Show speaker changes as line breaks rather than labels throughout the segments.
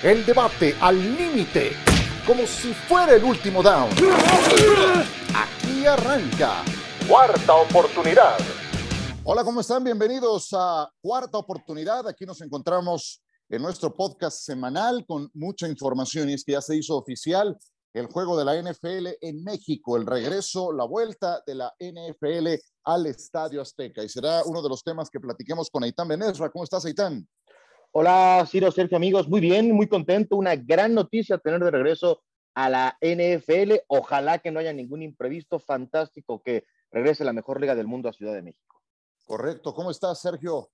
El debate al límite, como si fuera el último down. Aquí arranca. Cuarta oportunidad. Hola, ¿cómo están? Bienvenidos a Cuarta oportunidad. Aquí nos encontramos en nuestro podcast semanal con mucha información y es que ya se hizo oficial el juego de la NFL en México, el regreso, la vuelta de la NFL al Estadio Azteca y será uno de los temas que platiquemos con Aitán Benesra. ¿Cómo estás, Aitán?
Hola, Ciro, Sergio, amigos. Muy bien, muy contento. Una gran noticia tener de regreso a la NFL. Ojalá que no haya ningún imprevisto. Fantástico que regrese la mejor liga del mundo a Ciudad de México.
Correcto. ¿Cómo estás, Sergio?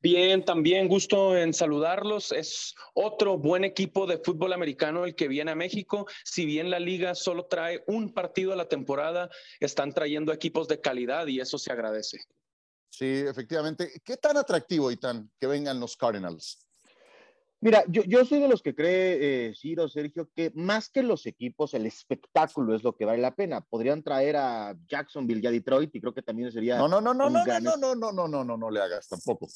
Bien, también gusto en saludarlos. Es otro buen equipo de fútbol americano el que viene a México. Si bien la liga solo trae un partido a la temporada, están trayendo equipos de calidad y eso se agradece.
Sí, efectivamente. ¿Qué tan atractivo, Itán, que vengan los Cardinals?
Mira, yo, yo soy de los que cree, eh, Ciro, Sergio, que más que los equipos, el espectáculo es lo que vale la pena. Podrían traer a Jacksonville y a Detroit y creo que también sería.
No, no, no, no, no, gran... no, no, no, no, no, no, no le hagas tampoco.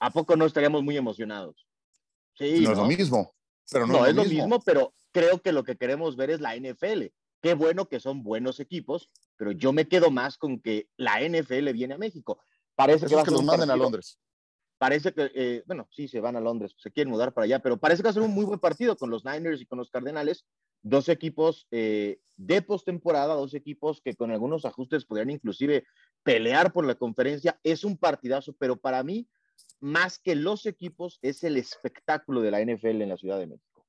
¿A poco no estaríamos muy emocionados?
Sí. No, es lo mismo, pero no,
no es, lo mismo, pero creo que lo que queremos ver es la NFL. Qué bueno que son buenos equipos, pero yo me quedo más con que la NFL viene a México. Parece
que, va a que los manden a Londres.
Parece que, eh, bueno, sí, se van a Londres, se quieren mudar para allá, pero parece que va a ser un muy buen partido con los Niners y con los Cardenales. Dos equipos eh, de postemporada, dos equipos que con algunos ajustes podrían inclusive pelear por la conferencia. Es un partidazo, pero para mí, más que los equipos, es el espectáculo de la NFL en la Ciudad de México.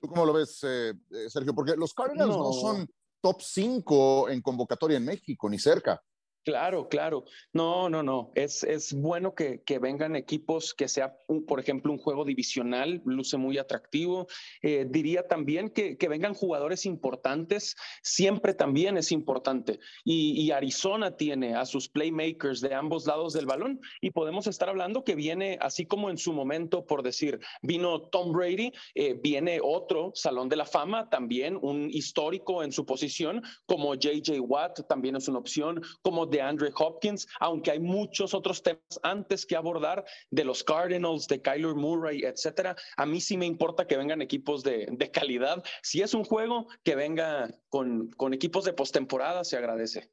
¿Tú cómo lo ves, eh, Sergio? Porque los Cardinals no. no son top 5 en convocatoria en México, ni cerca.
Claro, claro. No, no, no. Es, es bueno que, que, vengan equipos que sea, por ejemplo, un juego divisional, luce muy atractivo. Eh, diría también que, que, vengan jugadores importantes, siempre también es importante. Y, y, Arizona tiene a sus playmakers de ambos lados del balón y podemos estar hablando que viene, así como en su momento, por decir, vino Tom Brady, eh, viene otro Salón de la Fama, también un histórico en su posición, como JJ Watt, también es una opción, como de Andre Hopkins, aunque hay muchos otros temas antes que abordar de los Cardinals, de Kyler Murray, etcétera. A mí sí me importa que vengan equipos de, de calidad. Si es un juego, que venga con, con equipos de postemporada, se agradece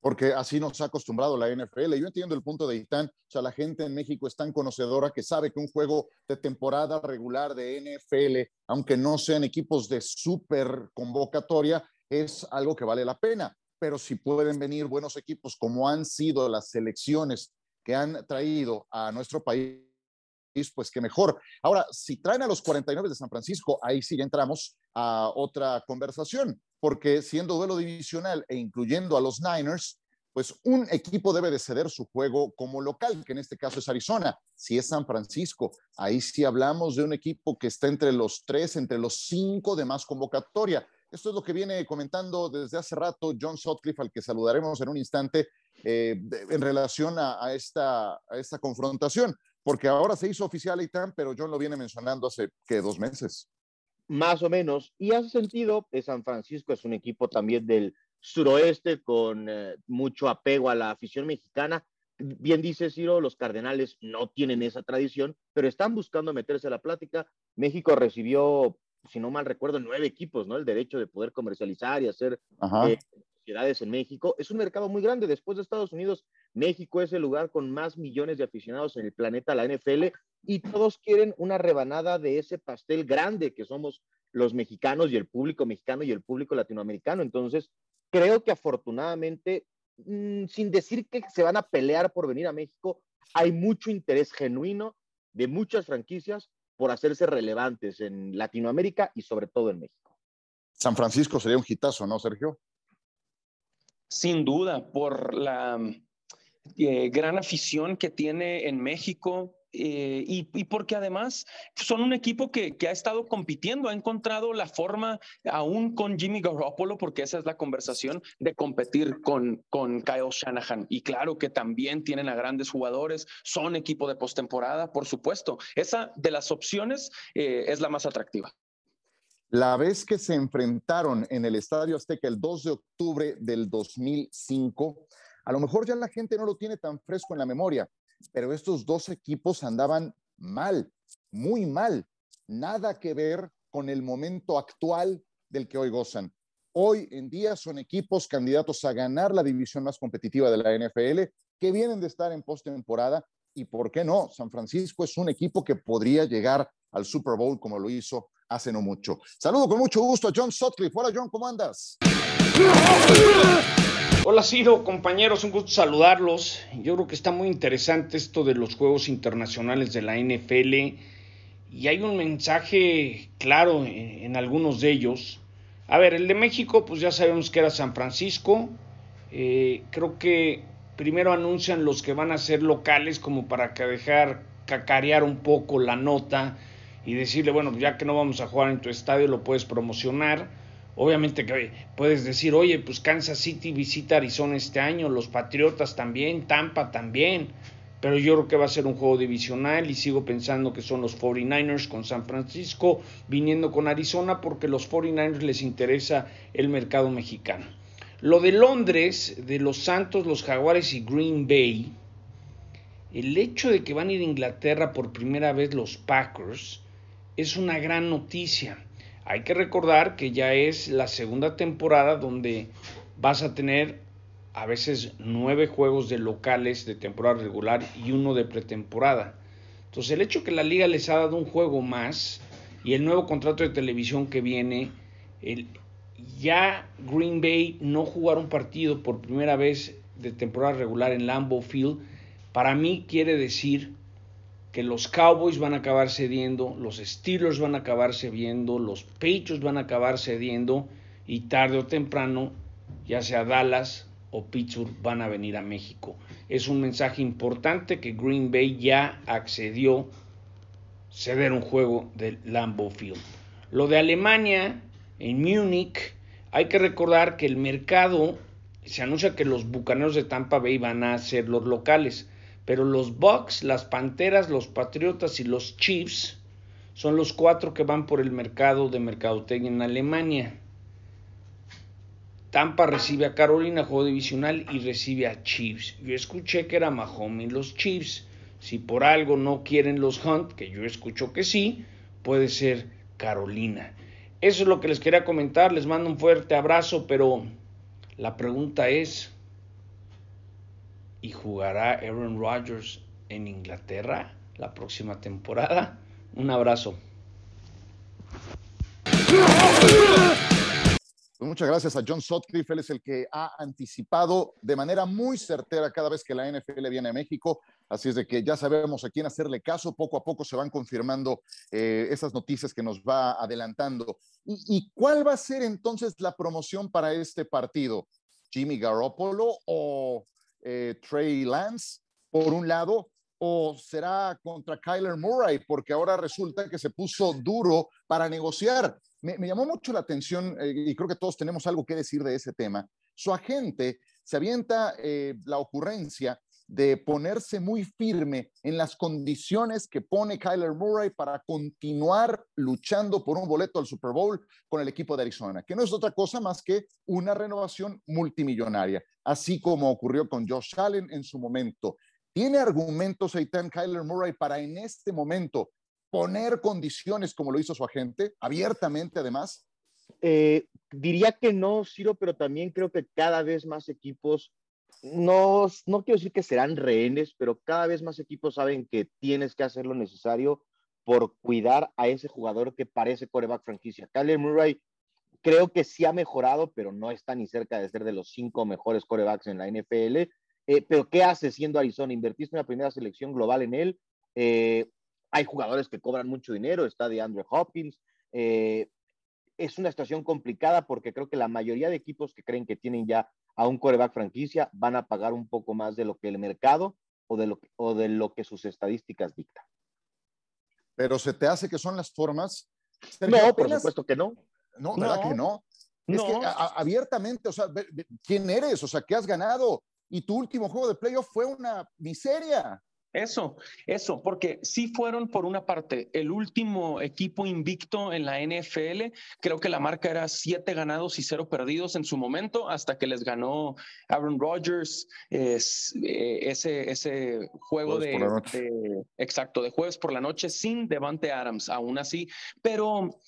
porque así nos ha acostumbrado la NFL. Yo entiendo el punto de Itán, o sea, la gente en México es tan conocedora que sabe que un juego de temporada regular de NFL, aunque no sean equipos de súper convocatoria, es algo que vale la pena pero si pueden venir buenos equipos como han sido las selecciones que han traído a nuestro país, pues que mejor. Ahora, si traen a los 49 de San Francisco, ahí sí entramos a otra conversación, porque siendo duelo divisional e incluyendo a los Niners, pues un equipo debe de ceder su juego como local, que en este caso es Arizona. Si es San Francisco, ahí sí hablamos de un equipo que está entre los tres, entre los cinco de más convocatoria. Esto es lo que viene comentando desde hace rato John Sutcliffe, al que saludaremos en un instante, eh, en relación a, esta, confrontación, porque ahora se hizo oficial ITAM, pero John lo viene mencionando hace, ¿qué? Dos meses.
Más o menos. Y hace sentido, eh, San Francisco es un equipo también del suroeste con eh, mucho apego a la afición mexicana. Bien dice Ciro, los Cardenales no tienen esa tradición, pero están buscando meterse a la plática. México recibió si no mal recuerdo, nueve equipos, ¿no? El derecho de poder comercializar y hacer eh, sociedades en México. Es un mercado muy grande. Después de Estados Unidos, México es el lugar con más millones de aficionados en el planeta, la NFL, y todos quieren una rebanada de ese pastel grande que somos los mexicanos y el público mexicano y el público latinoamericano. Entonces, creo que afortunadamente, mmm, sin decir que se van a pelear por venir a México, hay mucho interés genuino de muchas franquicias por hacerse relevantes en Latinoamérica y sobre todo en México.
San Francisco sería un hitazo, ¿no, Sergio?
Sin duda, por la eh, gran afición que tiene en México, eh, y, porque además son un equipo que, ha estado compitiendo, ha encontrado la forma, aún con Jimmy Garoppolo, porque esa es la conversación, de competir con, con Kyle Shanahan. Y claro que también tienen a grandes jugadores, son equipo de postemporada, por supuesto. Esa de las opciones eh, es la más atractiva.
La vez que se enfrentaron en el Estadio Azteca el 2 de octubre del 2005, a lo mejor ya la gente no lo tiene tan fresco en la memoria, pero estos dos equipos andaban mal, muy mal. nada que ver con el momento actual del que hoy gozan. Hoy en día son equipos candidatos a ganar la división más competitiva de la NFL, que vienen de estar en postemporada y por qué no, San Francisco es un equipo que podría llegar al Super Bowl como lo hizo hace no mucho. Saludo con mucho gusto a John Sutcliffe. Hola John, ¿cómo andas?
Hola Ciro, compañeros, un gusto saludarlos. Yo creo que está muy interesante esto de los Juegos Internacionales de la NFL y hay un mensaje claro en, algunos de ellos. A ver, el de México, pues ya sabemos que era San Francisco. Eh, creo que primero anuncian los que van a ser locales como para que dejar cacarear un poco la nota y decirle, bueno, ya que no vamos a jugar en tu estadio, lo puedes promocionar. Obviamente que puedes decir, oye, pues Kansas City visita Arizona este año, los Patriotas también, Tampa también, pero yo creo que va a ser un juego divisional y sigo pensando que son los 49ers con San Francisco viniendo con Arizona porque los 49ers les interesa el mercado mexicano. Lo de Londres, de los Santos, los Jaguares y Green Bay, el hecho de que van a ir a Inglaterra por primera vez los Packers es una gran noticia. Hay que recordar que ya es la segunda temporada donde vas a tener a veces nueve juegos de locales de temporada regular y uno de pretemporada. Entonces el hecho que la liga les ha dado un juego más y el nuevo contrato de televisión que viene, el, ya Green Bay no jugar un partido por primera vez de temporada regular en Lambeau Field, para mí quiere decir que los Cowboys van a acabar cediendo, los Steelers van a acabar cediendo, los Patriots van a acabar cediendo y tarde o temprano, ya sea Dallas o Pittsburgh, van a venir a México. Es un mensaje importante que Green Bay ya accedió ceder un juego del Lambeau Field. Lo de Alemania en Múnich hay que recordar que el mercado, se anuncia que los Bucaneros de Tampa Bay van a ser los locales, pero los Bucks, las Panteras, los Patriotas y los Chiefs son los cuatro que van por el mercado de mercadotecnia en Alemania. Tampa recibe a Carolina, juego divisional, y recibe a Chiefs. Yo escuché que era Mahomes los Chiefs. Si por algo no quieren los Hunt, que yo escucho que sí, puede ser Carolina. Eso es lo que les quería comentar, les mando un fuerte abrazo, pero la pregunta es, ¿y jugará Aaron Rodgers en Inglaterra la próxima temporada? Un abrazo.
Pues muchas gracias a John Sutcliffe, él es el que ha anticipado de manera muy certera cada vez que la NFL viene a México, así es de que ya sabemos a quién hacerle caso, poco a poco se van confirmando eh, esas noticias que nos va adelantando. ¿Y, cuál va a ser entonces la promoción para este partido? ¿Jimmy Garoppolo o eh, Trey Lance, por un lado, o será contra Kyler Murray, porque ahora resulta que se puso duro para negociar. Me, llamó mucho la atención eh, y creo que todos tenemos algo que decir de ese tema. Su agente se avienta eh, la ocurrencia de ponerse muy firme en las condiciones que pone Kyler Murray para continuar luchando por un boleto al Super Bowl con el equipo de Arizona, que no es otra cosa más que una renovación multimillonaria, así como ocurrió con Josh Allen en su momento. ¿Tiene argumentos Eitan Kyler Murray para en este momento poner condiciones como lo hizo su agente, abiertamente además?
Eh, diría que no, Ciro, pero también creo que cada vez más equipos, no, no quiero decir que serán rehenes, pero cada vez más equipos saben que tienes que hacer lo necesario por cuidar a ese jugador que parece coreback franquicia. Kyler Murray creo que sí ha mejorado, pero no está ni cerca de ser de los cinco mejores corebacks en la NFL. Eh, pero ¿qué hace siendo Arizona? Invertiste una primera selección global en él. Eh, hay jugadores que cobran mucho dinero, está de Andrew Hopkins. Eh, es una situación complicada porque creo que la mayoría de equipos que creen que tienen ya a un coreback franquicia van a pagar un poco más de lo que el mercado o de lo, o de lo que sus estadísticas dictan.
Pero se te hace que son las formas.
no, por supuesto que no.
No, ¿verdad que no? Es que abiertamente, o sea, ¿quién eres? O sea, ¿qué has ganado? Y tu último juego de playoff fue una miseria.
Eso, eso, porque si fueron por una parte el último equipo invicto en la NFL. Creo que la marca era siete ganados y cero perdidos en su momento, hasta que les ganó Aaron Rodgers eh, ese, ese juego de, de, exacto, de jueves por la noche sin Devante Adams, aún así. Pero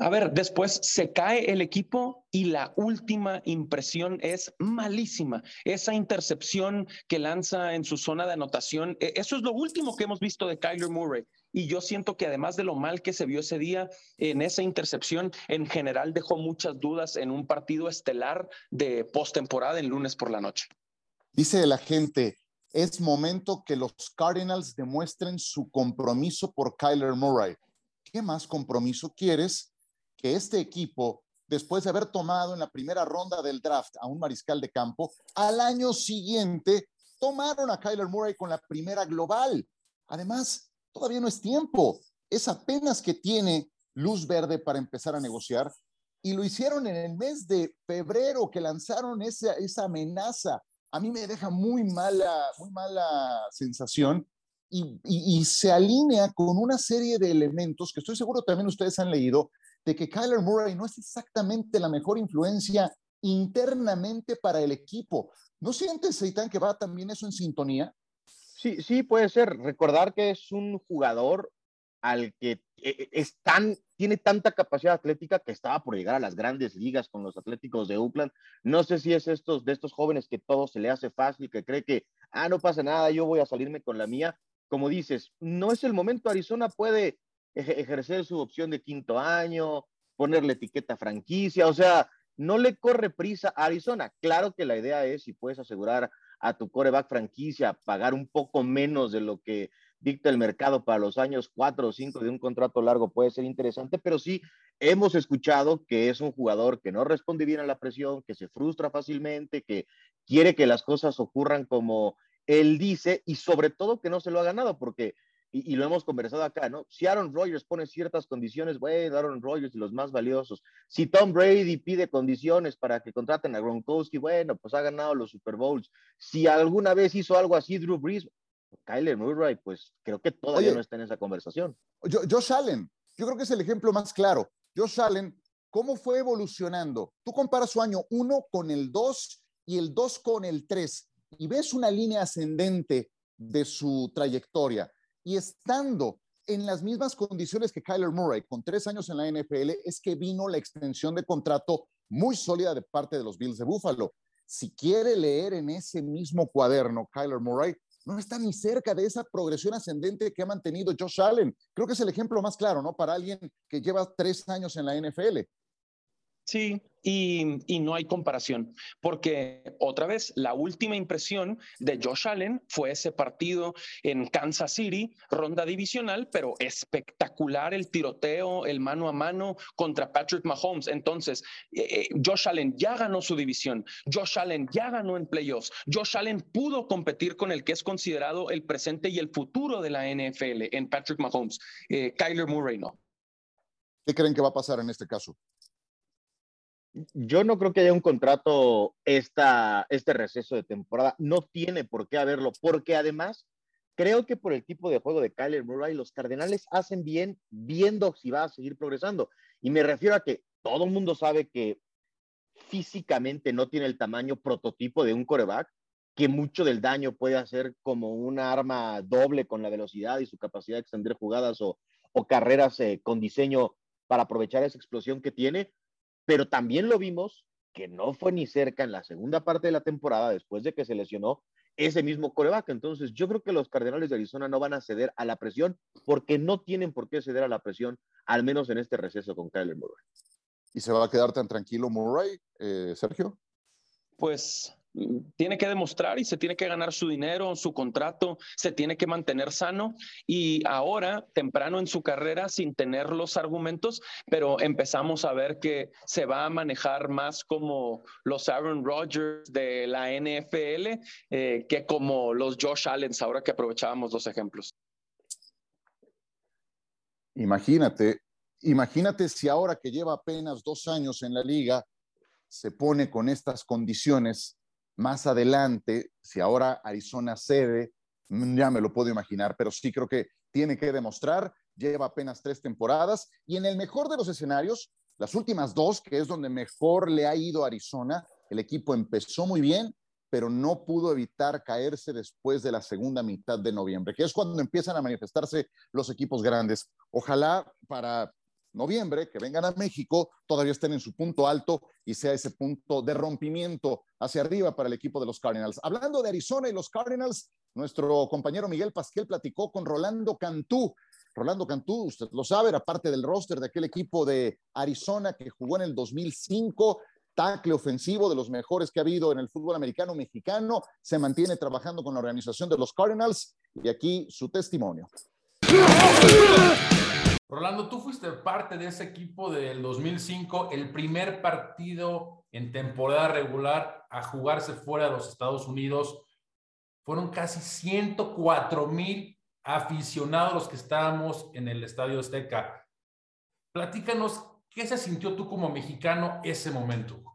a ver, después se cae el equipo y la última impresión es malísima. Esa intercepción que lanza en su zona de anotación, e, eso es lo último que hemos visto de Kyler Murray. Y yo siento que además de lo mal que se vio ese día en esa intercepción, en general dejó muchas dudas en un partido estelar de postemporada en lunes por la noche.
Dice la gente, es momento que los Cardinals demuestren su compromiso por Kyler Murray. ¿Qué más compromiso quieres que este equipo, después de haber tomado en la primera ronda del draft a un mariscal de campo, al año siguiente tomaron a Kyler Murray con la primera global. Además, todavía no es tiempo. Es apenas que tiene luz verde para empezar a negociar. Y lo hicieron en el mes de febrero que lanzaron esa, esa amenaza. A mí me deja muy mala, muy mala sensación y, y, se alinea con una serie de elementos que estoy seguro también ustedes han leído, de que Kyler Murray no es exactamente la mejor influencia internamente para el equipo. ¿No sientes, Seitan, que va también eso en sintonía?
Sí, sí, puede ser. Recordar que es un jugador al que eh, eh, es tan, tiene tanta capacidad atlética que estaba por llegar a las grandes ligas con los Atléticos de Oakland. No sé si es estos de estos jóvenes que todo se le hace fácil, que cree que, ah, no pasa nada, yo voy a salirme con la mía. Como dices, no es el momento. Arizona puede ejercer su opción de quinto año, ponerle etiqueta franquicia, o sea, no le corre prisa a Arizona. Claro que la idea es, si puedes asegurar a tu coreback franquicia, pagar un poco menos de lo que dicta el mercado para los años cuatro o cinco de un contrato largo puede ser interesante, pero sí hemos escuchado que es un jugador que no responde bien a la presión, que se frustra fácilmente, que quiere que las cosas ocurran como él dice y sobre todo que no se lo ha ganado, porque y, lo hemos conversado acá, ¿no? Si Aaron Rodgers pone ciertas condiciones, bueno, Aaron Rodgers y los más valiosos. Si Tom Brady pide condiciones para que contraten a Gronkowski, bueno, pues ha ganado los Super Bowls. Si alguna vez hizo algo así Drew Brees, Kyler Murray, pues creo que todavía no está en esa conversación.
Josh Allen, yo creo que es el ejemplo más claro. Josh Allen, ¿cómo fue evolucionando? Tú comparas su año 1 con el 2 y el 2 con el 3 y ves una línea ascendente de su trayectoria y estando en las mismas condiciones que Kyler Murray, con tres años en la NFL, es que vino la extensión de contrato muy sólida de parte de los Bills de Buffalo. Si quiere leer en ese mismo cuaderno Kyler Murray, no está ni cerca de esa progresión ascendente que ha mantenido Josh Allen. Creo que es el ejemplo más claro, ¿no? Para alguien que lleva tres años en la NFL.
Sí, y, no hay comparación, porque otra vez, la última impresión de Josh Allen fue ese partido en Kansas City, ronda divisional, pero espectacular el tiroteo, el mano a mano contra Patrick Mahomes. Entonces, eh, eh, Josh Allen ya ganó su división, Josh Allen ya ganó en playoffs, Josh Allen pudo competir con el que es considerado el presente y el futuro de la NFL en Patrick Mahomes. Eh, Kyler Murray no.
¿Qué creen que va a pasar en este caso?
Yo no creo que haya un contrato esta, este receso de temporada. No tiene por qué haberlo, porque además creo que por el tipo de juego de Kyler Murray, los Cardenales hacen bien viendo si va a seguir progresando. Y me refiero a que todo el mundo sabe que físicamente no tiene el tamaño prototipo de un coreback, que mucho del daño puede hacer como una arma doble con la velocidad y su capacidad de extender jugadas o, carreras eh, con diseño para aprovechar esa explosión que tiene pero también lo vimos que no fue ni cerca en la segunda parte de la temporada después de que se lesionó ese mismo coreback. Entonces, yo creo que los Cardenales de Arizona no van a ceder a la presión porque no tienen por qué ceder a la presión, al menos en este receso con Kyler Murray.
¿Y se va a quedar tan tranquilo Murray, eh, Sergio?
Pues tiene que demostrar y se tiene que ganar su dinero, su contrato, se tiene que mantener sano y ahora, temprano en su carrera, sin tener los argumentos, pero empezamos a ver que se va a manejar más como los Aaron Rodgers de la NFL eh, que como los Josh Allen, ahora que aprovechábamos los ejemplos.
Imagínate, imagínate si ahora que lleva apenas dos años en la liga, se pone con estas condiciones más adelante, si ahora Arizona cede, mm, ya me lo puedo imaginar, pero sí creo que tiene que demostrar, lleva apenas tres temporadas y en el mejor de los escenarios, las últimas dos, que es donde mejor le ha ido a Arizona, el equipo empezó muy bien, pero no pudo evitar caerse después de la segunda mitad de noviembre, que es cuando empiezan a manifestarse los equipos grandes. Ojalá para noviembre, que vengan a México, todavía estén en su punto alto y sea ese punto de rompimiento hacia arriba para el equipo de los Cardinals. Hablando de Arizona y los Cardinals, nuestro compañero Miguel Pasquel platicó con Rolando Cantú. Rolando Cantú, usted lo sabe, era parte del roster de aquel equipo de Arizona que jugó en el 2005 tackle ofensivo de los mejores que ha habido en el fútbol americano mexicano, se mantiene trabajando con la organización de los Cardinals y aquí su testimonio.
Rolando, tú fuiste parte de ese equipo del 2005, el primer partido en temporada regular a jugarse fuera de los Estados Unidos. Fueron casi 104 mil aficionados los que estábamos en el Estadio Azteca. Platícanos ¿Qué se sintió tú como mexicano ese momento?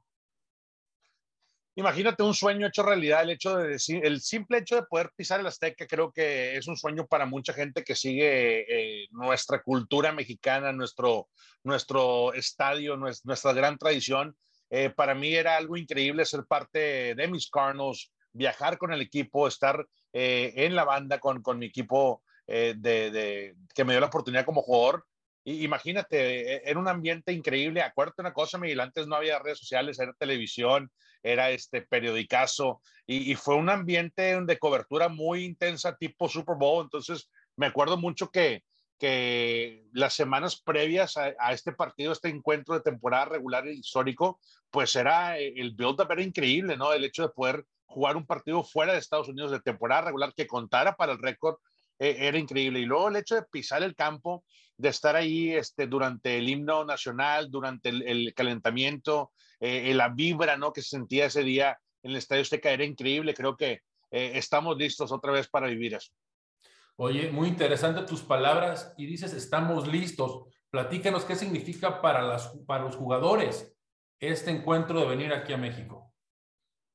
Imagínate un sueño hecho realidad, el hecho de decir, el simple hecho de poder pisar el Azteca, creo que es un sueño para mucha gente que sigue eh, nuestra cultura mexicana, nuestro, nuestro estadio, nuestra, gran tradición. Eh, para mí era algo increíble ser parte de mis Cardinals, viajar con el equipo, estar eh, en la banda con, con mi equipo que me dio la oportunidad como jugador imagínate, e, era un ambiente increíble. Acuérdate una cosa, Miguel, antes no había redes sociales, era televisión, era este periodicazo y, fue un ambiente de cobertura muy intensa tipo Super Bowl. Entonces, me acuerdo mucho que, que las semanas previas a, este partido, este encuentro de temporada regular histórico, pues era eh, el build-up era increíble, ¿no? El hecho de poder jugar un partido fuera de Estados Unidos de temporada regular que contara para el récord eh, era increíble. Y luego el hecho de pisar el campo, de estar ahí este, durante el himno nacional, durante el, calentamiento, eh, la vibra ¿no? que se sentía ese día en el Estadio Azteca era increíble. Creo que eh, estamos listos otra vez para vivir eso.
Oye, muy interesante tus palabras y dices estamos listos. Platícanos qué significa para, las, para los jugadores este encuentro de venir aquí a México.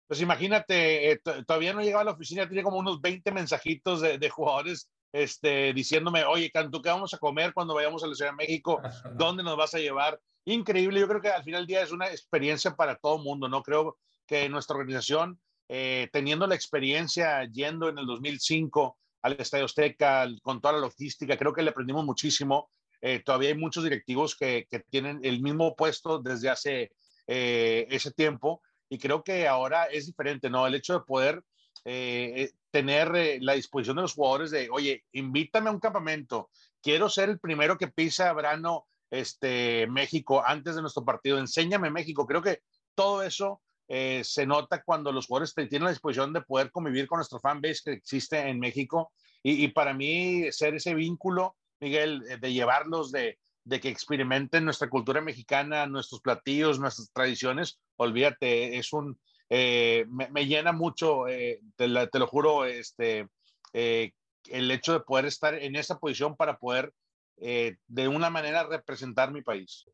Pues imagínate, eh, todavía no llegaba a la oficina, tiene como unos 20 mensajitos de, de jugadores este, diciéndome, oye, Cantu, ¿qué vamos a comer cuando vayamos a la Ciudad de México? ¿Dónde nos vas a llevar? Increíble, yo creo que al final del día es una experiencia para todo el mundo, ¿no? Creo que nuestra organización, eh, teniendo la experiencia yendo en el 2005 al Estadio Azteca, con toda la logística, creo que le aprendimos muchísimo. Eh, todavía hay muchos directivos que, que, tienen el mismo puesto desde hace eh, ese tiempo y creo que ahora es diferente, ¿no? El hecho de poder eh, tener eh, la disposición de los jugadores de, oye, invítame a un campamento, quiero ser el primero que pisa Brano, este, México antes de nuestro partido, enséñame México. Creo que todo eso eh, se nota cuando los jugadores tienen la disposición de poder convivir con nuestro fanbase que existe en México. Y, para mí, ser ese vínculo, Miguel, de llevarlos de, de que experimenten nuestra cultura mexicana, nuestros platillos, nuestras tradiciones, olvídate, es un, eh, me, llena mucho, eh, te, lo juro, este, eh, el hecho de poder estar en esa posición para poder de una manera representar mi país.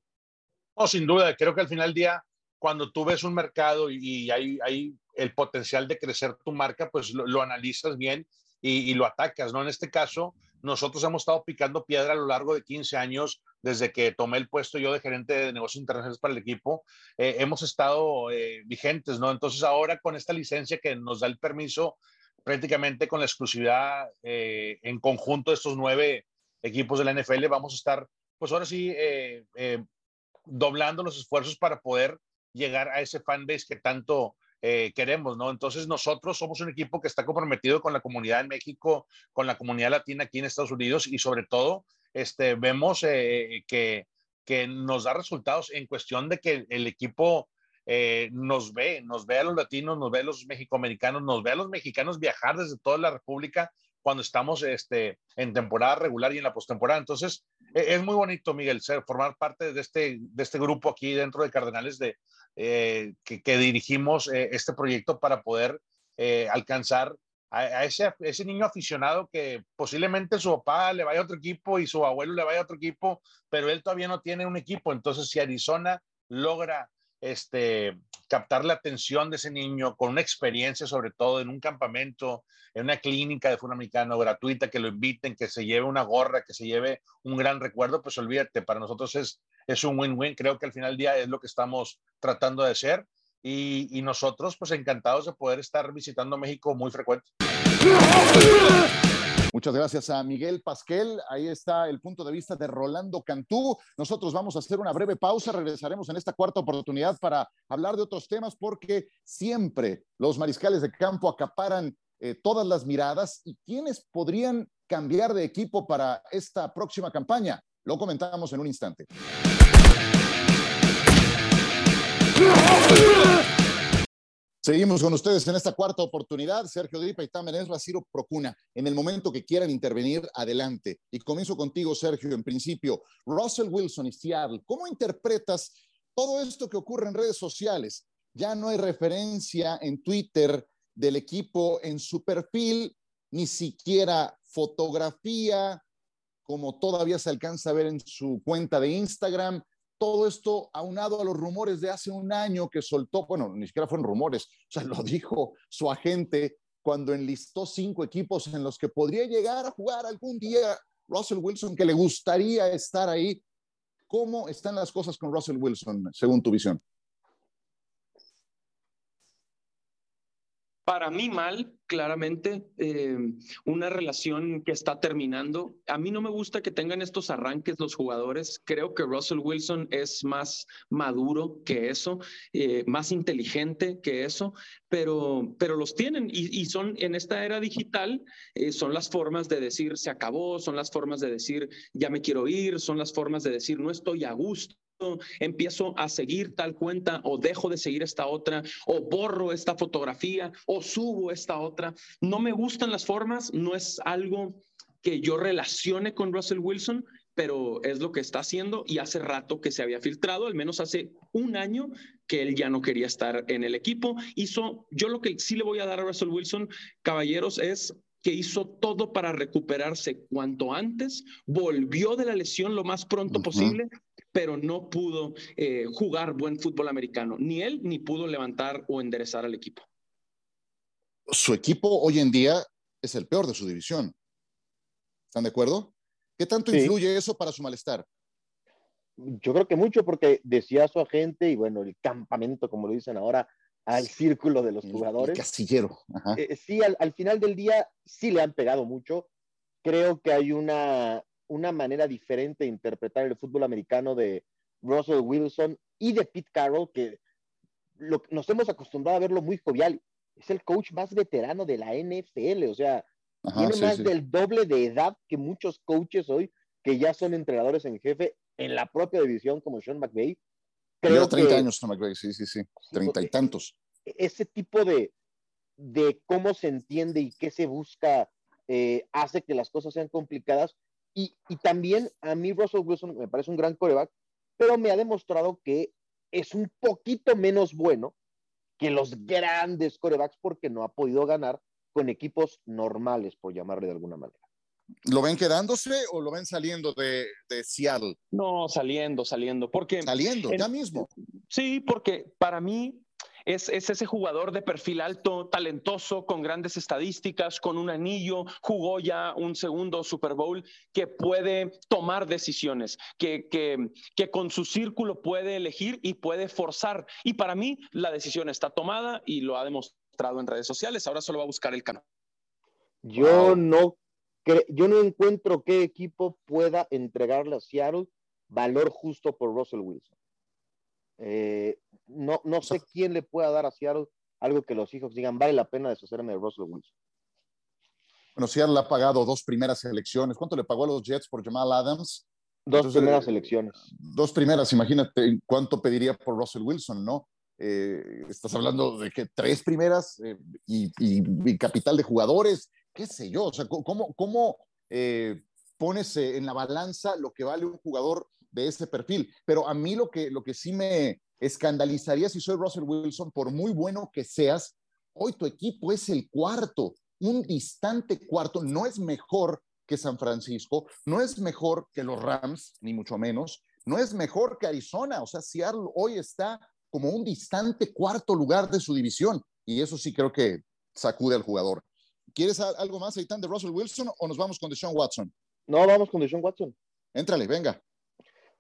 No, sin duda, creo que al final del día, cuando tú ves un mercado y, hay, hay, el potencial de crecer tu marca, pues lo, analizas bien y, y, lo atacas, ¿no? En este caso, nosotros hemos estado picando piedra a lo largo de 15 años, desde que tomé el puesto yo de gerente de negocios internacionales para el equipo. Eh, hemos estado eh, vigentes, ¿no? Entonces ahora con esta licencia que nos da el permiso, prácticamente con la exclusividad eh, en conjunto de estos nueve equipos de la NFL, vamos a estar, pues ahora sí, doblando los esfuerzos para poder llegar a ese fanbase que tanto eh, queremos, ¿no? Entonces nosotros somos un equipo que está comprometido con la comunidad en México, con la comunidad latina aquí en Estados Unidos y sobre todo este, vemos eh, que, que nos da resultados en cuestión de que el equipo eh, nos ve, nos ve a los latinos, nos ve a los mexicoamericanos, nos ve a los mexicanos viajar desde toda la República cuando estamos este, en temporada regular y en la postemporada. Entonces, e, es muy bonito, Miguel, ser, formar parte de este, de este grupo aquí dentro de Cardenales de, eh, que, dirigimos eh, este proyecto para poder eh, alcanzar a, ese, niño aficionado que posiblemente su papá le vaya a otro equipo y su abuelo le vaya a otro equipo, pero él todavía no tiene un equipo. Entonces, si Arizona logra este, captar la atención de ese niño con una experiencia, sobre todo en un campamento, en una clínica de fútbol americano gratuita, que lo inviten, que se lleve una gorra, que se lleve un gran recuerdo, pues olvídate, para nosotros es, es un win-win. Creo que al final del día es lo que estamos tratando de hacer y, y nosotros pues encantados de poder estar visitando México muy frecuente.
Muchas gracias a Miguel Pasquel. Ahí está el punto de vista de Rolando Cantú. Nosotros vamos a hacer una breve pausa. Regresaremos en esta cuarta oportunidad para hablar de otros temas porque siempre los mariscales de campo acaparan eh, todas las miradas y quiénes podrían cambiar de equipo para esta próxima campaña. Lo comentamos en un instante. Seguimos con ustedes en esta cuarta oportunidad. Sergio Dripa y Tamer Ciro Procuna. En el momento que quieran intervenir, adelante. Y comienzo contigo, Sergio. En principio, Russell Wilson y Seattle, ¿cómo interpretas todo esto que ocurre en redes sociales? Ya no hay referencia en Twitter del equipo en su perfil, ni siquiera fotografía, como todavía se alcanza a ver en su cuenta de Instagram todo esto aunado a los rumores de hace un año que soltó, bueno, ni siquiera fueron rumores, o sea, lo dijo su agente cuando enlistó cinco equipos en los que podría llegar a jugar algún día Russell Wilson, que le gustaría estar ahí. ¿Cómo están las cosas con Russell Wilson, según tu visión?
Para mí mal, claramente, eh, una relación que está terminando. A mí no me gusta que tengan estos arranques los jugadores. Creo que Russell Wilson es más maduro que eso, eh, más inteligente que eso, pero, pero los tienen y, son en esta era digital, eh, son las formas de decir se acabó, son las formas de decir ya me quiero ir, son las formas de decir no estoy a gusto empiezo a seguir tal cuenta o dejo de seguir esta otra o borro esta fotografía o subo esta otra. No me gustan las formas, no es algo que yo relacione con Russell Wilson, pero es lo que está haciendo y hace rato que se había filtrado, al menos hace un año que él ya no quería estar en el equipo. Hizo, yo lo que sí le voy a dar a Russell Wilson, caballeros, es que hizo todo para recuperarse cuanto antes, volvió de la lesión lo más pronto posible, pero no pudo eh, jugar buen fútbol americano, ni él ni pudo levantar o enderezar al equipo.
Su equipo hoy en día es el peor de su división. ¿Están de acuerdo? ¿Qué tanto influye eso para su malestar?
Yo creo que mucho porque decía su agente y bueno, el campamento, como lo dicen ahora, al círculo de los jugadores.
El casillero.
Eh, sí, al, al, final del día sí le han pegado mucho. Creo que hay una, una manera diferente de interpretar el fútbol americano de Russell Wilson y de Pete Carroll, que nos hemos acostumbrado a verlo muy jovial. Es el coach más veterano de la NFL, o sea, tiene más del doble de edad que muchos coaches hoy que ya son entrenadores en jefe en la propia división como Sean McVay.
Creo 30 años Sean McVay, sí, sí, sí, treinta y tantos.
Ese tipo de, de cómo se entiende y qué se busca eh, hace que las cosas sean complicadas y, también a mí Russell Wilson me parece un gran coreback, pero me ha demostrado que es un poquito menos bueno que los grandes corebacks porque no ha podido ganar con equipos normales, por llamarle de alguna manera.
¿Lo ven quedándose o lo ven saliendo de, de Seattle?
No, saliendo, saliendo. Porque
saliendo, ya mismo.
Sí, porque para mí es, ese jugador de perfil alto, talentoso, con grandes estadísticas, con un anillo, jugó ya un segundo Super Bowl, que puede tomar decisiones, que, que, que con su círculo puede elegir y puede forzar. Y para mí la decisión está tomada y lo ha demostrado en redes sociales. Ahora solo va a buscar el canal.
Yo no yo no encuentro qué equipo pueda entregarle a Seattle valor justo por Russell Wilson. Eh, no, no sé quién le pueda dar a Seattle algo que los hijos digan, vale la pena deshacerme de Russell Wilson.
Bueno, Seattle ha pagado dos primeras elecciones. ¿Cuánto le pagó a los Jets por Jamal Adams?
Dos primeras elecciones.
Dos primeras, imagínate cuánto pediría por Russell Wilson, ¿no? Eh, estás hablando de que tres primeras eh, y, capital de jugadores, qué sé yo, o sea, ¿cómo, cómo pones en la balanza lo que vale un jugador de ese perfil? Pero a mí lo que, lo que sí me, escandalizaría si soy Russell Wilson, por muy bueno que seas, hoy tu equipo es el cuarto, un distante cuarto, no es mejor que San Francisco, no es mejor que los Rams, ni mucho menos, no es mejor que Arizona, o sea, Seattle hoy está como un distante cuarto lugar de su división. Y eso sí creo que sacude al jugador. ¿Quieres algo más, Aitán, de Russell Wilson o nos vamos con Deshaun Watson?
No, vamos con Deshaun Watson.
Éntrale, venga.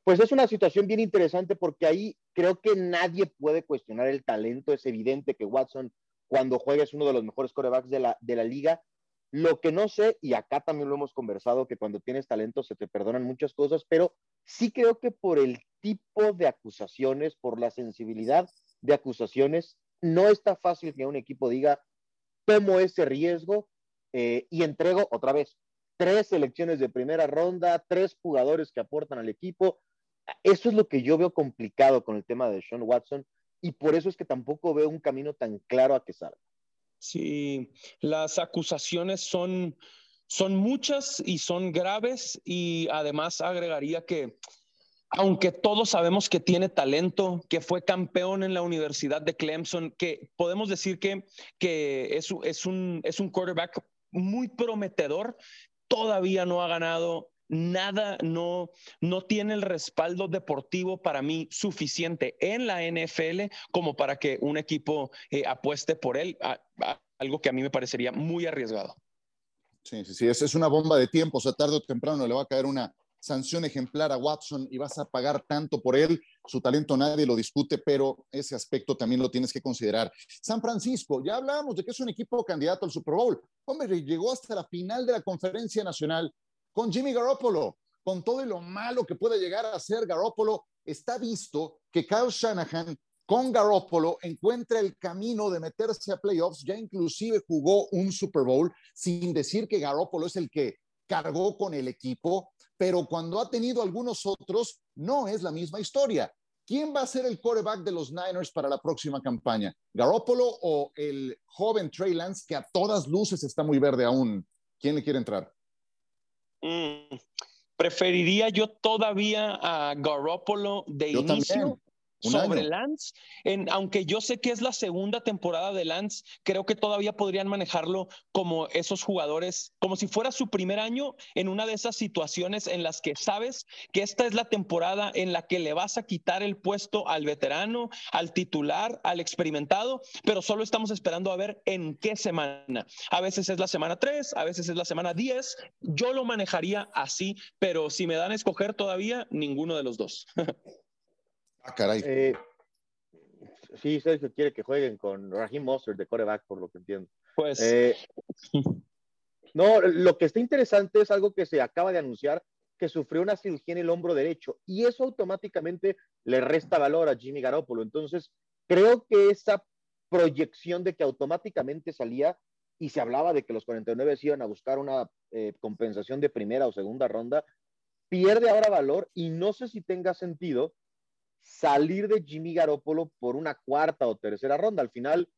Pues es una situación bien interesante porque ahí creo que nadie puede cuestionar el talento. Es evidente que Watson, cuando juega, es uno de los mejores corebacks de la, de la liga. Lo que no sé, y acá también lo hemos conversado, que cuando tienes talento se te perdonan muchas cosas, pero sí creo que por el tipo de acusaciones, por la sensibilidad de acusaciones, no está fácil que un equipo diga, tomo ese riesgo eh, y entrego otra vez tres selecciones de primera ronda, tres jugadores que aportan al equipo. Eso es lo que yo veo complicado con el tema de Sean Watson y por eso es que tampoco veo un camino tan claro a que salga.
Sí, las acusaciones son, son muchas y son graves y además agregaría que aunque todos sabemos que tiene talento, que fue campeón en la Universidad de Clemson, que podemos decir que, que es, es, un, es un quarterback muy prometedor, todavía no ha ganado nada, no, no tiene el respaldo deportivo para mí suficiente en la NFL como para que un equipo eh, apueste por él, algo que a mí me parecería muy arriesgado.
Sí, sí, sí, es, una bomba de tiempo, o sea, tarde o temprano le va a caer una sanción ejemplar a Watson y vas a pagar tanto por él. Su talento nadie lo discute, pero ese aspecto también lo tienes que considerar. San Francisco, ya hablábamos de que es un equipo candidato al Super Bowl. Hombre, llegó hasta la final de la conferencia nacional con Jimmy Garoppolo, con todo lo malo que puede llegar a ser Garoppolo, está visto que Kyle Shanahan con Garoppolo encuentra el camino de meterse a playoffs, ya inclusive jugó un Super Bowl, sin decir que Garoppolo es el que cargó con el equipo, pero cuando ha tenido algunos otros, no es la misma historia. ¿Quién va a ser el quarterback de los Niners para la próxima campaña? ¿Garoppolo o el joven Trey Lance, que a todas luces está muy verde aún? ¿Quién le quiere entrar?
Mm, preferiría yo todavía a Garoppolo de inicio sobre Lance, en, aunque yo sé que es la segunda temporada de Lance, creo que todavía podrían manejarlo como esos jugadores, como si fuera su primer año en una de esas situaciones en las que sabes que esta es la temporada en la que le vas a quitar el puesto al veterano, al titular, al experimentado, pero solo estamos esperando a ver en qué semana. A veces es la semana 3, a veces es la semana 10. Yo lo manejaría así, pero si me dan a escoger todavía, ninguno de los dos.
Ah, caray. Eh,
sí, Sergio quiere que jueguen con Raheem Monster de coreback, por lo que entiendo.
Pues. Eh,
no, lo que está interesante es algo que se acaba de anunciar, que sufrió una cirugía en el hombro derecho, y eso automáticamente le resta valor a Jimmy Garoppolo. Entonces, creo que esa proyección de que automáticamente salía y se hablaba de que los 49 iban a buscar una eh, compensación de primera o segunda ronda, pierde ahora valor y no sé si tenga sentido salir de Jimmy Garoppolo por una cuarta o tercera ronda. Al final,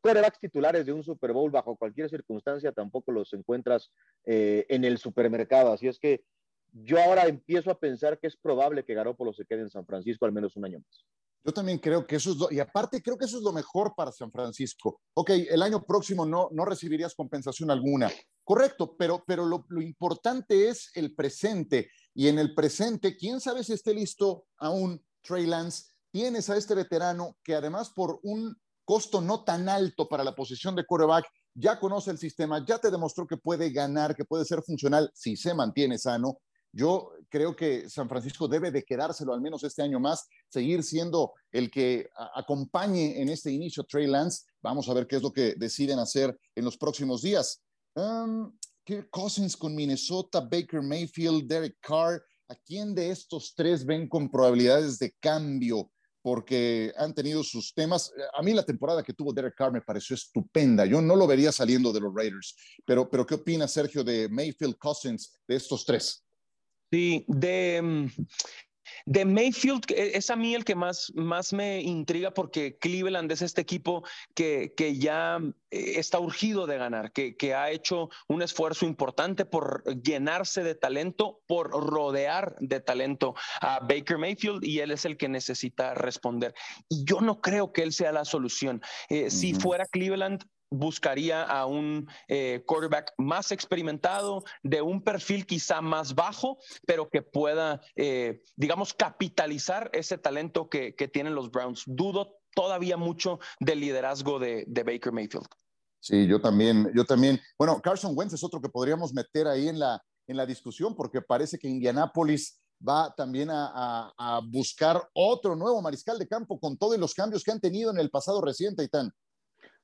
quarterbacks titulares de un Super Bowl bajo cualquier circunstancia tampoco los encuentras eh, en el supermercado. Así es que yo ahora empiezo a pensar que es probable que Garoppolo se quede en San Francisco al menos un año más.
Yo también creo que eso es lo, y aparte creo que eso es lo mejor para San Francisco. Ok, el año próximo no, no recibirías compensación alguna. Correcto, pero, pero lo, lo importante es el presente. Y en el presente, quién sabe si esté listo aún Trey Lance, tienes a este veterano que además por un costo no tan alto para la posición de quarterback, ya conoce el sistema, ya te demostró que puede ganar, que puede ser funcional si se mantiene sano. Yo creo que San Francisco debe de quedárselo al menos este año más, seguir siendo el que acompañe en este inicio Trey Lance. Vamos a ver qué es lo que deciden hacer en los próximos días. Um, Kirk Cousins con Minnesota, Baker Mayfield, Derek Carr. ¿A quién de estos tres ven con probabilidades de cambio? Porque han tenido sus temas. A mí la temporada que tuvo Derek Carr me pareció estupenda. Yo no lo vería saliendo de los Raiders. Pero, pero ¿qué opina Sergio de Mayfield Cousins, de estos tres?
Sí, de, mm, de Mayfield e, es a mí el que más, más me intriga porque Cleveland es este equipo que, que ya eh, está urgido de ganar, que, que, ha hecho un esfuerzo importante por llenarse de talento, por rodear de talento a Baker Mayfield y él es el que necesita responder. Y yo no creo que él sea la solución. Eh, si fuera Cleveland, buscaría a un eh, quarterback más experimentado, de un perfil quizá más bajo, pero que pueda, eh, digamos, capitalizar ese talento que, tienen los Browns. Dudo todavía mucho del liderazgo de, Baker Mayfield.
Sí, yo también, yo también. Bueno, Carson Wentz es otro que podríamos meter ahí en la, en la discusión porque parece que Indianapolis va también a, a, buscar otro nuevo mariscal de campo con todos los cambios que han tenido en el pasado reciente, Itán.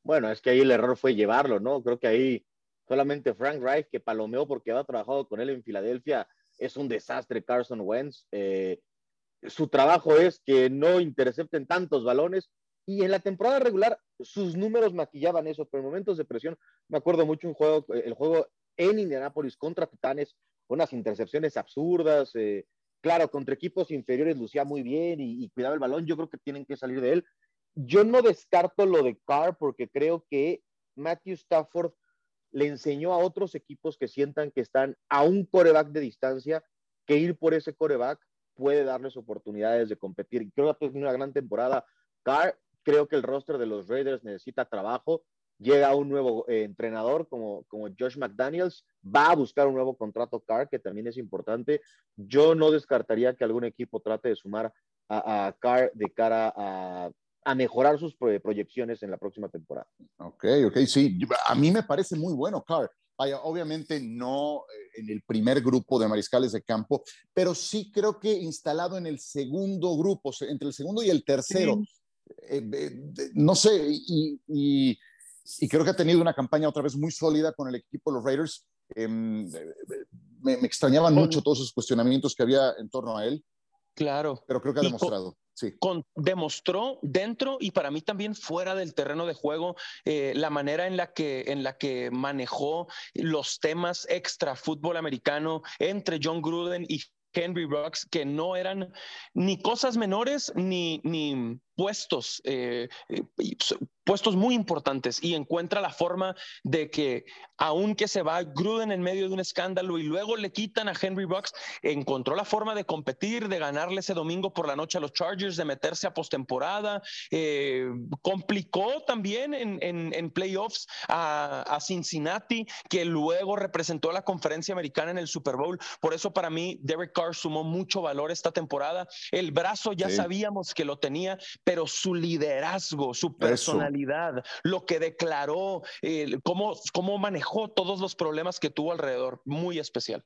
Bueno, es que ahí el error fue llevarlo, ¿no? Creo que ahí solamente Frank Reich, que palomeó porque había trabajado con él en Filadelfia, es un desastre Carson Wentz. Eh, su trabajo es que no intercepten tantos balones y en la temporada regular sus números maquillaban eso, pero en momentos de presión, me acuerdo mucho un juego, el juego en Indianapolis contra Titanes, unas intercepciones absurdas, eh, claro, contra equipos inferiores lucía muy bien y, cuidaba el balón, yo creo que tienen que salir de él. Yo no descarto lo de Carr porque creo que Matthew Stafford le enseñó a otros equipos que sientan que están a un coreback de distancia, que ir por ese coreback puede darles oportunidades de competir. Creo que tenido una gran temporada. Carr, creo que el roster de los Raiders necesita trabajo. Llega un nuevo eh, entrenador como, como Josh McDaniels, va a buscar un nuevo contrato Carr, que también es importante. Yo no descartaría que algún equipo trate de sumar a, a Carr de cara a a mejorar sus proyecciones en la próxima temporada.
Ok, ok, sí. A mí me parece muy bueno, Carr. Vaya, obviamente no eh, en el primer grupo de mariscales de campo, pero sí creo que instalado en el segundo grupo, entre el segundo y el tercero. Eh, no sé, y, y, creo que ha tenido una campaña otra vez muy sólida con el equipo de los Raiders. Em, me, me, extrañaban mucho todos esos cuestionamientos que había en torno a él.
Claro.
Pero creo que ha demostrado
demostró dentro y para mí también fuera del terreno de juego eh, la manera en la, que, en la que manejó los temas extra fútbol americano entre John Gruden y Henry Rocks, que no eran ni cosas menores ni, ni puestos, eh, eh, puestos muy importantes y encuentra la forma de que, aunque se va Gruden en medio de un escándalo y luego le quitan a Henry Rocks, encontró la forma de competir, de ganarle ese domingo por la noche a los Chargers, de meterse a postemporada, eh, complicó también en, en, playoffs a, a, Cincinnati, que luego representó a la conferencia americana en el Super Bowl. Por eso para mí, Derek Carr sumó mucho valor esta temporada. El brazo ya sabíamos que lo tenía, pero su liderazgo, su personalidad, lo que declaró, cómo, cómo manejó todos los problemas que tuvo alrededor, muy especial.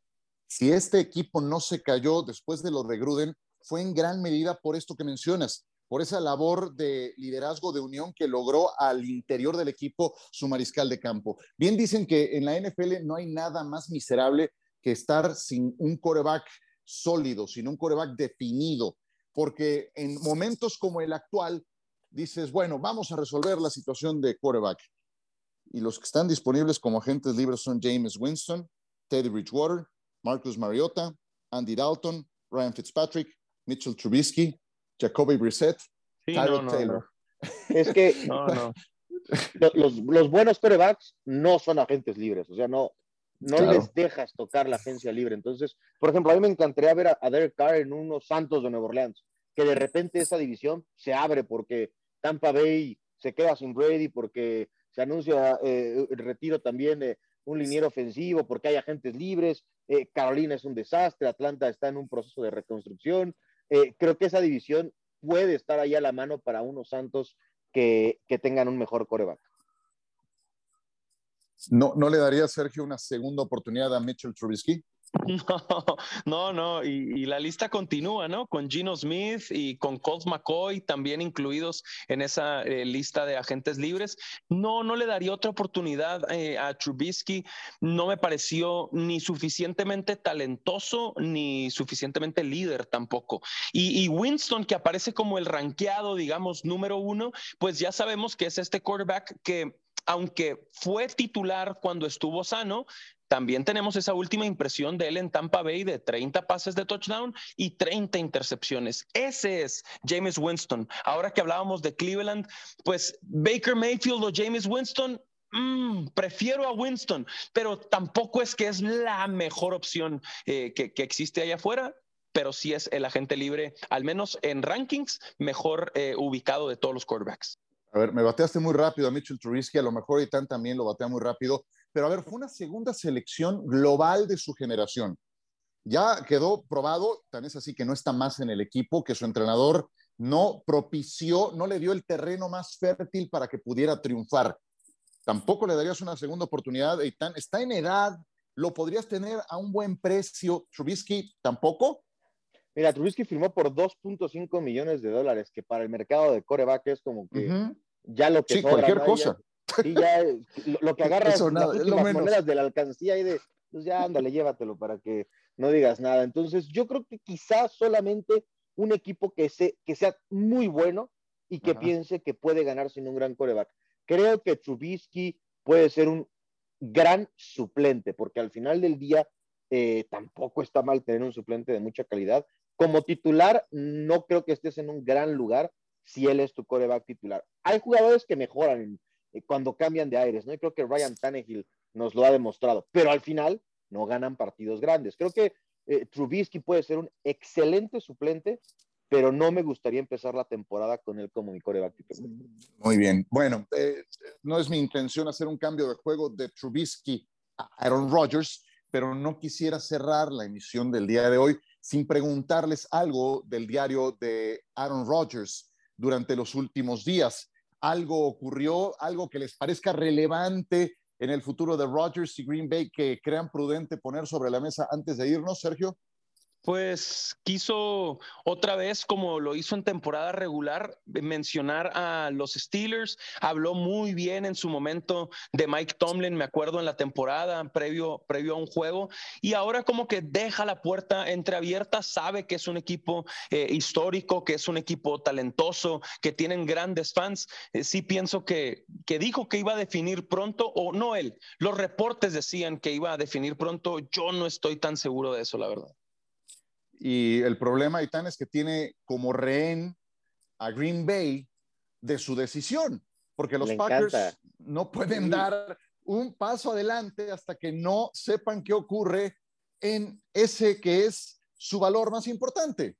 Si este equipo no se cayó después de lo de Gruden, fue en gran medida por esto que mencionas, por esa labor de liderazgo de unión que logró al interior del equipo su mariscal de campo. Bien dicen que en la NFL no hay nada más miserable que estar sin un coreback sólido, sin un coreback definido, porque en momentos como el actual dices, bueno, vamos a resolver la situación de quarterback. Y los que están disponibles como agentes libres son James Winston, Teddy Bridgewater, Marcus Mariota, Andy Dalton, Ryan Fitzpatrick, Mitchell Trubisky, Jacoby Brissett, Tyler Taylor.
Es que Los, los, buenos quarterbacks no son agentes libres, o sea, no, no les dejas tocar la agencia libre. Entonces, por ejemplo, a mí me encantaría ver a, Derek Carr en unos Santos de Nueva Orleans, que de repente esa división se abre porque Tampa Bay se queda sin Brady, porque se anuncia eh, el retiro también de un liniero ofensivo, porque hay agentes libres, eh, Carolina es un desastre, Atlanta está en un proceso de reconstrucción. Eh, creo que esa división puede estar ahí a la mano para unos Santos que, que tengan un mejor coreback.
¿No, ¿No le daría, Sergio, una segunda oportunidad a Mitchell Trubisky?
No, no, no, y, la lista continúa, ¿no? Con Gino Smith y con Colt McCoy también incluidos en esa eh, lista de agentes libres. No, no le daría otra oportunidad eh, a Trubisky. No me pareció ni suficientemente talentoso ni suficientemente líder tampoco. Y, y Winston, que aparece como el ranqueado, digamos, número uno, pues ya sabemos que es este quarterback que aunque fue titular cuando estuvo sano, también tenemos esa última impresión de él en Tampa Bay de 30 pases de touchdown y 30 intercepciones. Ese es James Winston. Ahora que hablábamos de Cleveland, pues Baker Mayfield o James Winston, mm, prefiero a Winston, pero tampoco es que es la mejor opción eh, que, existe allá afuera pero sí es el agente libre, al menos en rankings, mejor eh, ubicado de todos los quarterbacks.
A ver, me bateaste muy rápido a Mitchell Trubisky, a lo mejor Itán también lo batea muy rápido, pero a ver, fue una segunda selección global de su generación. Ya quedó probado, tan es así que no está más en el equipo, que su entrenador no propició, no le dio el terreno más fértil para que pudiera triunfar. Tampoco le darías una segunda oportunidad, Itán. Está en edad, lo podrías tener a un buen precio. Trubisky, tampoco.
Mira, Trubisky firmó por 2.5 millones de dólares, que para el mercado de coreback es como que ya lo que
Sí, cualquier cosa.
sí, ya lo, que agarras
Eso, nada,
las últimas monedas de la alcancía y de, pues ya ándale, llévatelo para que no digas nada. Entonces, yo creo que quizás solamente un equipo que, se, que sea muy bueno y que
Ajá.
piense que puede ganar sin un gran coreback. Creo que Trubisky puede ser un gran suplente, porque al final del día eh, tampoco está mal tener un suplente de mucha calidad. Como titular, no creo que estés en un gran lugar si él es tu coreback titular. Hay jugadores que mejoran eh, cuando cambian de aires, ¿no? Y creo que Ryan Tannehill nos lo ha demostrado, pero al final no ganan partidos grandes. Creo que eh, Trubisky puede ser un excelente suplente, pero no me gustaría empezar la temporada con él como mi coreback titular.
Muy bien. Bueno, eh, no es mi intención hacer un cambio de juego de Trubisky a Aaron Rodgers, pero no quisiera cerrar la emisión del día de hoy sin preguntarles algo del diario de Aaron Rodgers durante los últimos días. ¿Algo ocurrió, algo que les parezca relevante en el futuro de Rodgers y Green Bay que crean prudente poner sobre la mesa antes de irnos, Sergio?
Pues quiso otra vez, como lo hizo en temporada regular, mencionar a los Steelers. Habló muy bien en su momento de Mike Tomlin, me acuerdo en la temporada previo, previo a un juego. Y ahora como que deja la puerta entreabierta, sabe que es un equipo eh, histórico, que es un equipo talentoso, que tienen grandes fans. Eh, sí pienso que, que dijo que iba a definir pronto, o no él, los reportes decían que iba a definir pronto. Yo no estoy tan seguro de eso, la verdad.
Y el problema, Itán, es que tiene como rehén a Green Bay de su decisión, porque los
Me
Packers
encanta.
no pueden
Sí.
dar un paso adelante hasta que no sepan qué ocurre en ese que es su valor más importante.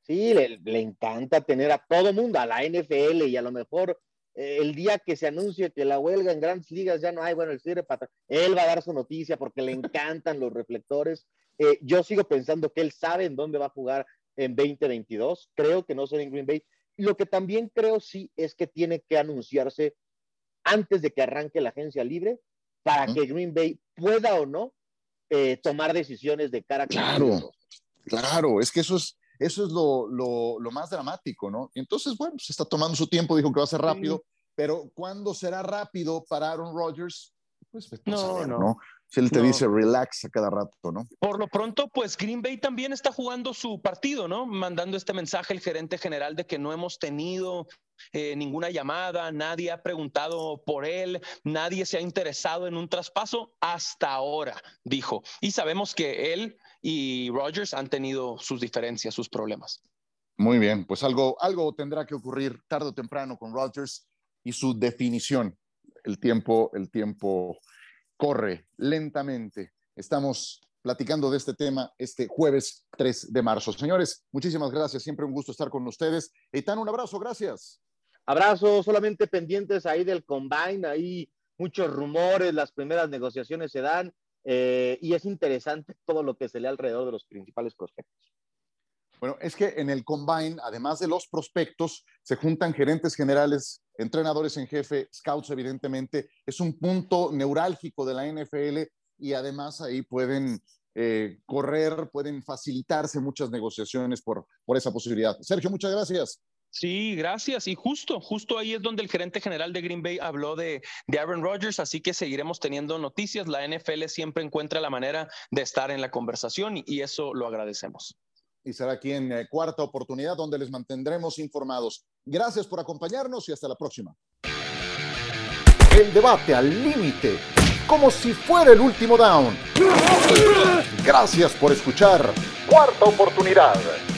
Sí, le, le encanta tener a todo mundo, a la NFL y a lo mejor eh, el día que se anuncie que la huelga en grandes ligas ya no hay, bueno, el cierre para él va a dar su noticia porque le encantan los reflectores. Eh, yo sigo pensando que él sabe en dónde va a jugar en 2022. Creo que no será en Green Bay. Lo que también creo sí es que tiene que anunciarse antes de que arranque la agencia libre para
Ujú.
que Green Bay pueda o no eh, tomar decisiones de cara a
Claro. Claro, es que eso es, eso es lo, lo, lo más dramático, ¿no? Entonces, bueno, se está tomando su tiempo, dijo que va a ser rápido, pero ¿cuándo será rápido para Aaron Rodgers? Pues
No,
saber,
no.
¿no? Si él te
No.
dice relax a cada rato, ¿no?
Por lo pronto, pues Green Bay también está jugando su partido, ¿no? Mandando este mensaje el gerente general de que no hemos tenido eh, ninguna llamada, nadie ha preguntado por él, nadie se ha interesado en un traspaso hasta ahora, dijo. Y sabemos que él y Rodgers han tenido sus diferencias, sus problemas.
Muy bien, pues algo, algo tendrá que ocurrir tarde o temprano con Rodgers y su definición. El tiempo, el tiempo corre lentamente. Estamos platicando de este tema este jueves 3 de marzo. Señores, muchísimas gracias. Siempre un gusto estar con ustedes. Eitan, un abrazo. Gracias.
Abrazo, solamente pendientes ahí del combine, ahí muchos rumores, las primeras negociaciones se dan eh, y es interesante todo lo que se lee alrededor de los principales prospectos.
Bueno, es que en el combine, además de los prospectos, se juntan gerentes generales, entrenadores en jefe, scouts, evidentemente. Es un punto neurálgico de la NFL y además ahí pueden eh, correr, pueden facilitarse muchas negociaciones por, por esa posibilidad. Sergio, muchas gracias.
Sí, gracias. Y justo, justo ahí es donde el gerente general de Green Bay habló de, de Aaron Rodgers, así que seguiremos teniendo noticias. La NFL siempre encuentra la manera de estar en la conversación y, y eso lo agradecemos.
Y será aquí en eh, cuarta oportunidad donde les mantendremos informados. Gracias por acompañarnos y hasta la próxima.
El debate al límite, como si fuera el último down. Gracias por escuchar Cuarta Oportunidad.